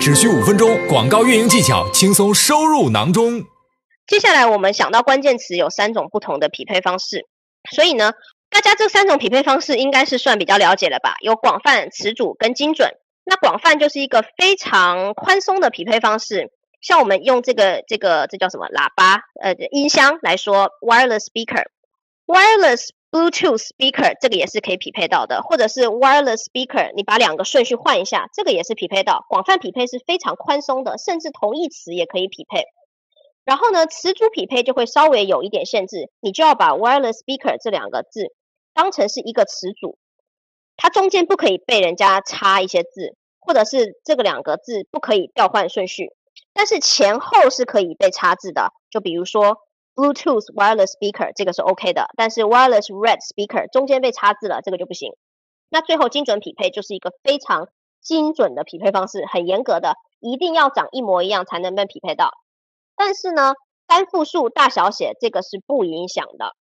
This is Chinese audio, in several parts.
只需五分钟，广告运营技巧轻松收入囊中。接下来我们想到关键词有三种不同的匹配方式，所以呢，大家这三种匹配方式应该是算比较了解了吧？有广泛、词组跟精准。那广泛就是一个非常宽松的匹配方式，像我们用这个这个这叫什么喇叭呃音箱来说，wireless speaker Wireless Bluetooth speaker 这个也是可以匹配到的，或者是 wireless speaker，你把两个顺序换一下，这个也是匹配到。广泛匹配是非常宽松的，甚至同义词也可以匹配。然后呢，词组匹配就会稍微有一点限制，你就要把 wireless speaker 这两个字当成是一个词组，它中间不可以被人家插一些字。或者是这个两个字不可以调换顺序，但是前后是可以被插字的。就比如说 Bluetooth wireless speaker 这个是 OK 的，但是 wireless red speaker 中间被插字了，这个就不行。那最后精准匹配就是一个非常精准的匹配方式，很严格的，一定要长一模一样才能被匹配到。但是呢，单复数大小写这个是不影响的。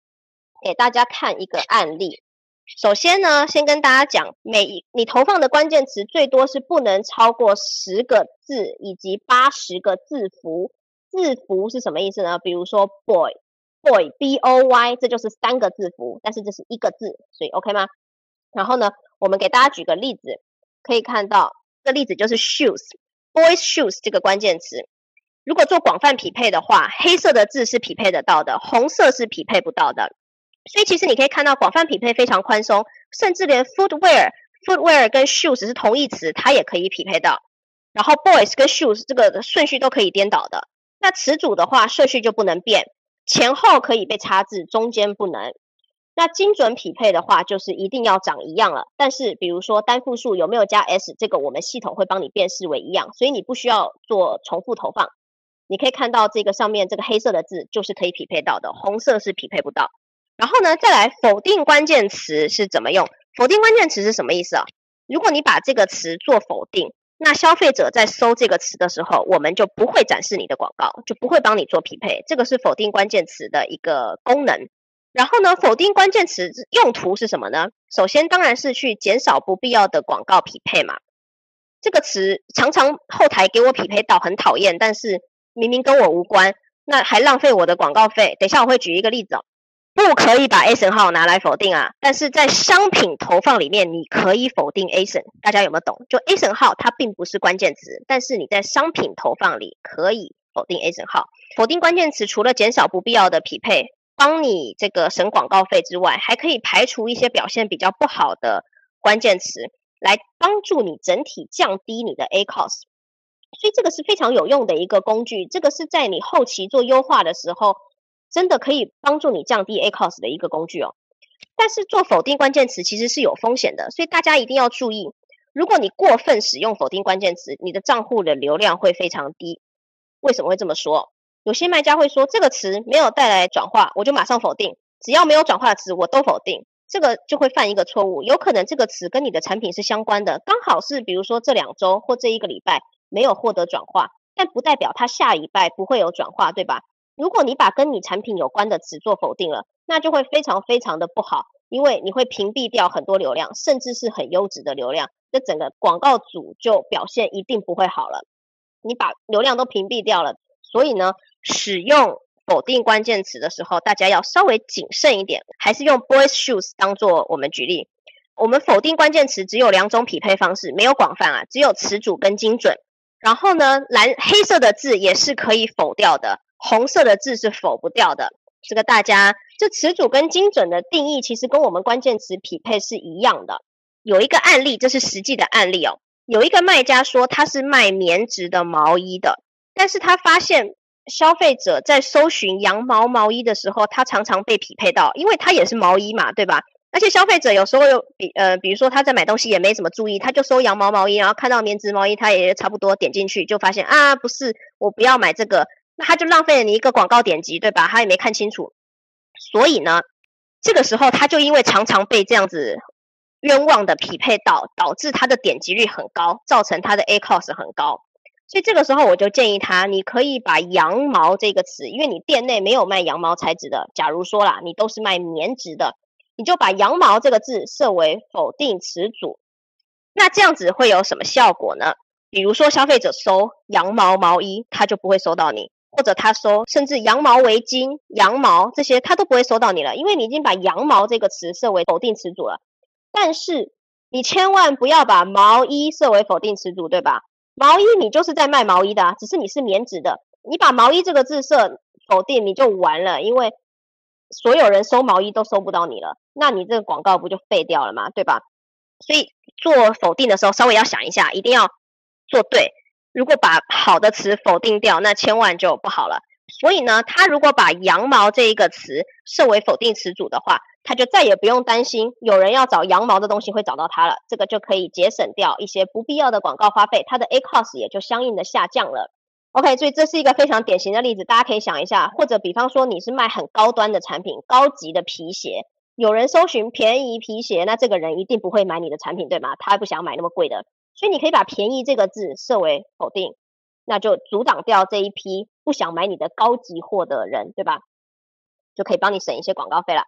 给大家看一个案例。首先呢，先跟大家讲，每一你投放的关键词最多是不能超过十个字以及八十个字符。字符是什么意思呢？比如说 boy，boy，b o y，这就是三个字符，但是这是一个字，所以 OK 吗？然后呢，我们给大家举个例子，可以看到这个例子就是 shoes，boys shoes 这个关键词，如果做广泛匹配的话，黑色的字是匹配得到的，红色是匹配不到的。所以其实你可以看到，广泛匹配非常宽松，甚至连 footwear、footwear 跟 shoes 是同义词，它也可以匹配到。然后 boys 跟 shoes 这个顺序都可以颠倒的。那词组的话，顺序就不能变，前后可以被插字，中间不能。那精准匹配的话，就是一定要长一样了。但是比如说单复数有没有加 s，这个我们系统会帮你辨识为一样，所以你不需要做重复投放。你可以看到这个上面这个黑色的字就是可以匹配到的，红色是匹配不到。然后呢，再来否定关键词是怎么用？否定关键词是什么意思啊？如果你把这个词做否定，那消费者在搜这个词的时候，我们就不会展示你的广告，就不会帮你做匹配。这个是否定关键词的一个功能。然后呢，否定关键词用途是什么呢？首先当然是去减少不必要的广告匹配嘛。这个词常常后台给我匹配到很讨厌，但是明明跟我无关，那还浪费我的广告费。等一下我会举一个例子哦。不可以把 A 省号拿来否定啊！但是在商品投放里面，你可以否定 A 省，大家有没有懂？就 A 省号它并不是关键词，但是你在商品投放里可以否定 A 省号。否定关键词除了减少不必要的匹配，帮你这个省广告费之外，还可以排除一些表现比较不好的关键词，来帮助你整体降低你的 A cost。所以这个是非常有用的一个工具，这个是在你后期做优化的时候。真的可以帮助你降低 ACOS 的一个工具哦，但是做否定关键词其实是有风险的，所以大家一定要注意。如果你过分使用否定关键词，你的账户的流量会非常低。为什么会这么说？有些卖家会说这个词没有带来转化，我就马上否定。只要没有转化的词，我都否定。这个就会犯一个错误，有可能这个词跟你的产品是相关的，刚好是比如说这两周或这一个礼拜没有获得转化，但不代表它下礼拜不会有转化，对吧？如果你把跟你产品有关的词做否定了，那就会非常非常的不好，因为你会屏蔽掉很多流量，甚至是很优质的流量，这整个广告组就表现一定不会好了。你把流量都屏蔽掉了，所以呢，使用否定关键词的时候，大家要稍微谨慎一点，还是用 boys shoes 当做我们举例。我们否定关键词只有两种匹配方式，没有广泛啊，只有词组跟精准。然后呢，蓝黑色的字也是可以否掉的。红色的字是否不掉的，这个大家这词组跟精准的定义其实跟我们关键词匹配是一样的。有一个案例，这是实际的案例哦。有一个卖家说他是卖棉质的毛衣的，但是他发现消费者在搜寻羊毛毛衣的时候，他常常被匹配到，因为他也是毛衣嘛，对吧？而且消费者有时候有比呃，比如说他在买东西也没怎么注意，他就搜羊毛毛衣，然后看到棉质毛衣，他也差不多点进去，就发现啊，不是，我不要买这个。那他就浪费了你一个广告点击，对吧？他也没看清楚，所以呢，这个时候他就因为常常被这样子冤枉的匹配到，导致他的点击率很高，造成他的 A cost 很高。所以这个时候我就建议他，你可以把羊毛这个词，因为你店内没有卖羊毛材质的，假如说啦，你都是卖棉质的，你就把羊毛这个字设为否定词组。那这样子会有什么效果呢？比如说消费者搜羊毛毛衣，他就不会搜到你，或者他搜甚至羊毛围巾、羊毛这些，他都不会搜到你了，因为你已经把羊毛这个词设为否定词组了。但是你千万不要把毛衣设为否定词组，对吧？毛衣你就是在卖毛衣的，只是你是棉质的，你把毛衣这个字设否定，你就完了，因为所有人搜毛衣都搜不到你了，那你这个广告不就废掉了吗？对吧？所以做否定的时候，稍微要想一下，一定要做对。如果把好的词否定掉，那千万就不好了。所以呢，他如果把羊毛这一个词设为否定词组的话，他就再也不用担心有人要找羊毛的东西会找到他了。这个就可以节省掉一些不必要的广告花费，它的 A cost 也就相应的下降了。OK，所以这是一个非常典型的例子，大家可以想一下，或者比方说你是卖很高端的产品，高级的皮鞋。有人搜寻便宜皮鞋，那这个人一定不会买你的产品，对吗？他不想买那么贵的，所以你可以把“便宜”这个字设为否定，那就阻挡掉这一批不想买你的高级货的人，对吧？就可以帮你省一些广告费了。